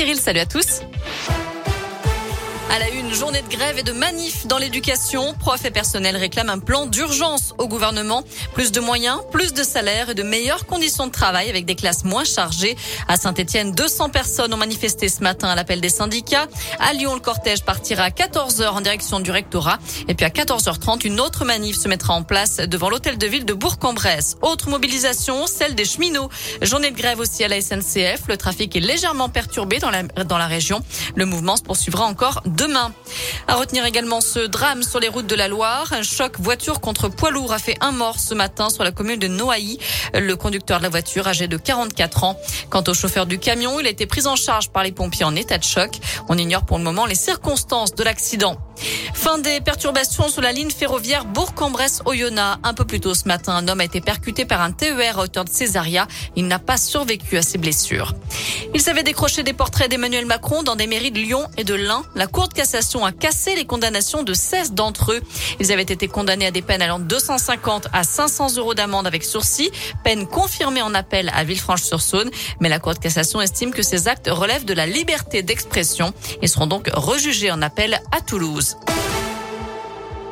Cyril, salut à tous. À la une, journée de grève et de manif dans l'éducation. Profs et personnel réclament un plan d'urgence au gouvernement. Plus de moyens, plus de salaires et de meilleures conditions de travail avec des classes moins chargées. À Saint-Etienne, 200 personnes ont manifesté ce matin à l'appel des syndicats. À Lyon, le cortège partira à 14h en direction du rectorat. Et puis à 14h30, une autre manif se mettra en place devant l'hôtel de ville de Bourg-en-Bresse. Autre mobilisation, celle des cheminots. Journée de grève aussi à la SNCF. Le trafic est légèrement perturbé dans la, dans la région. Le mouvement se poursuivra encore demain. À retenir également ce drame sur les routes de la Loire. Un choc voiture contre poids lourd a fait un mort ce matin sur la commune de Noailly. Le conducteur de la voiture, âgé de 44 ans. Quant au chauffeur du camion, il a été pris en charge par les pompiers en état de choc. On ignore pour le moment les circonstances de l'accident. Fin des perturbations sur la ligne ferroviaire Bourg-en-Bresse-Oyonnax. Un peu plus tôt ce matin, un homme a été percuté par un TER à hauteur de Césaria. Il n'a pas survécu à ses blessures. Il savait décrocher des portraits d'Emmanuel Macron dans des mairies de Lyon et de l'Ain. La Cour de cassation a cassé les condamnations de 16 d'entre eux. Ils avaient été condamnés à des peines allant de 250 à 500 euros d'amende avec sursis, peine confirmée en appel à Villefranche-sur-Saône. Mais la Cour de cassation estime que ces actes relèvent de la liberté d'expression et seront donc rejugés en appel à Toulouse.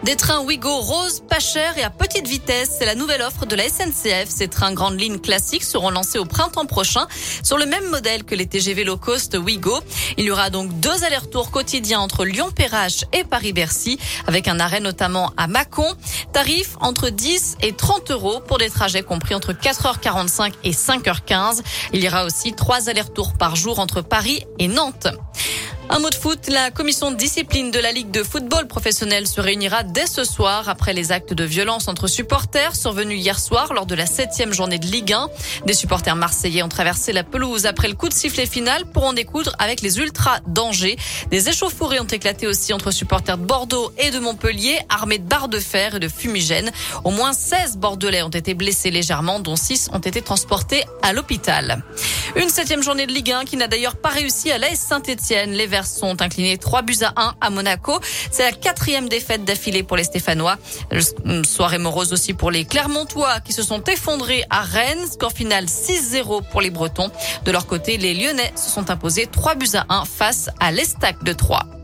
Des trains Ouigo rose, pas cher et à petite vitesse. C'est la nouvelle offre de la SNCF. Ces trains grandes lignes classiques seront lancés au printemps prochain sur le même modèle que les TGV low cost Ouigo. Il y aura donc deux allers-retours quotidiens entre Lyon-Perrache et Paris-Bercy avec un arrêt notamment à Mâcon. Tarif entre 10 et 30 euros pour des trajets compris entre 4h45 et 5h15. Il y aura aussi trois allers-retours par jour entre Paris et Nantes. Un mot de foot, la commission de discipline de la Ligue de football professionnel se réunira dès ce soir après les actes de violence entre supporters survenus hier soir lors de la septième journée de Ligue 1. Des supporters marseillais ont traversé la pelouse après le coup de sifflet final pour en découdre avec les ultras d'Angers. Des échauffourées ont éclaté aussi entre supporters de Bordeaux et de Montpellier, armés de barres de fer et de fumigènes. Au moins 16 Bordelais ont été blessés légèrement, dont 6 ont été transportés à l'hôpital. Une septième journée de Ligue 1 qui n'a d'ailleurs pas réussi à l'AS Saint-Etienne. Les Verts sont inclinés 3 buts à 1 à Monaco. C'est la quatrième défaite d'affilée pour les Stéphanois. Soirée morose aussi pour les Clermontois qui se sont effondrés à Rennes. Score final 6-0 pour les Bretons. De leur côté, les Lyonnais se sont imposés 3 buts à 1 face à l'Estac de 3.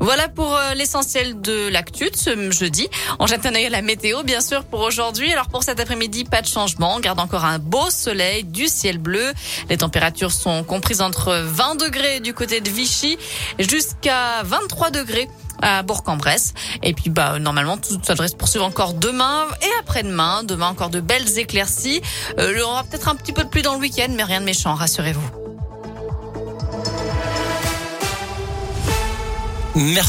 Voilà pour euh, l'essentiel de l'actu de ce jeudi. On jette un œil à la météo, bien sûr, pour aujourd'hui. Alors pour cet après-midi, pas de changement. On garde encore un beau soleil, du ciel bleu. Les températures sont comprises entre 20 degrés du côté de Vichy jusqu'à 23 degrés à Bourg-en-Bresse. Et puis, bah, normalement, tout ça devrait se poursuivre encore demain et après-demain. Demain, encore de belles éclaircies. Euh, il y aura peut-être un petit peu de pluie dans le week-end, mais rien de méchant, rassurez-vous. Merci.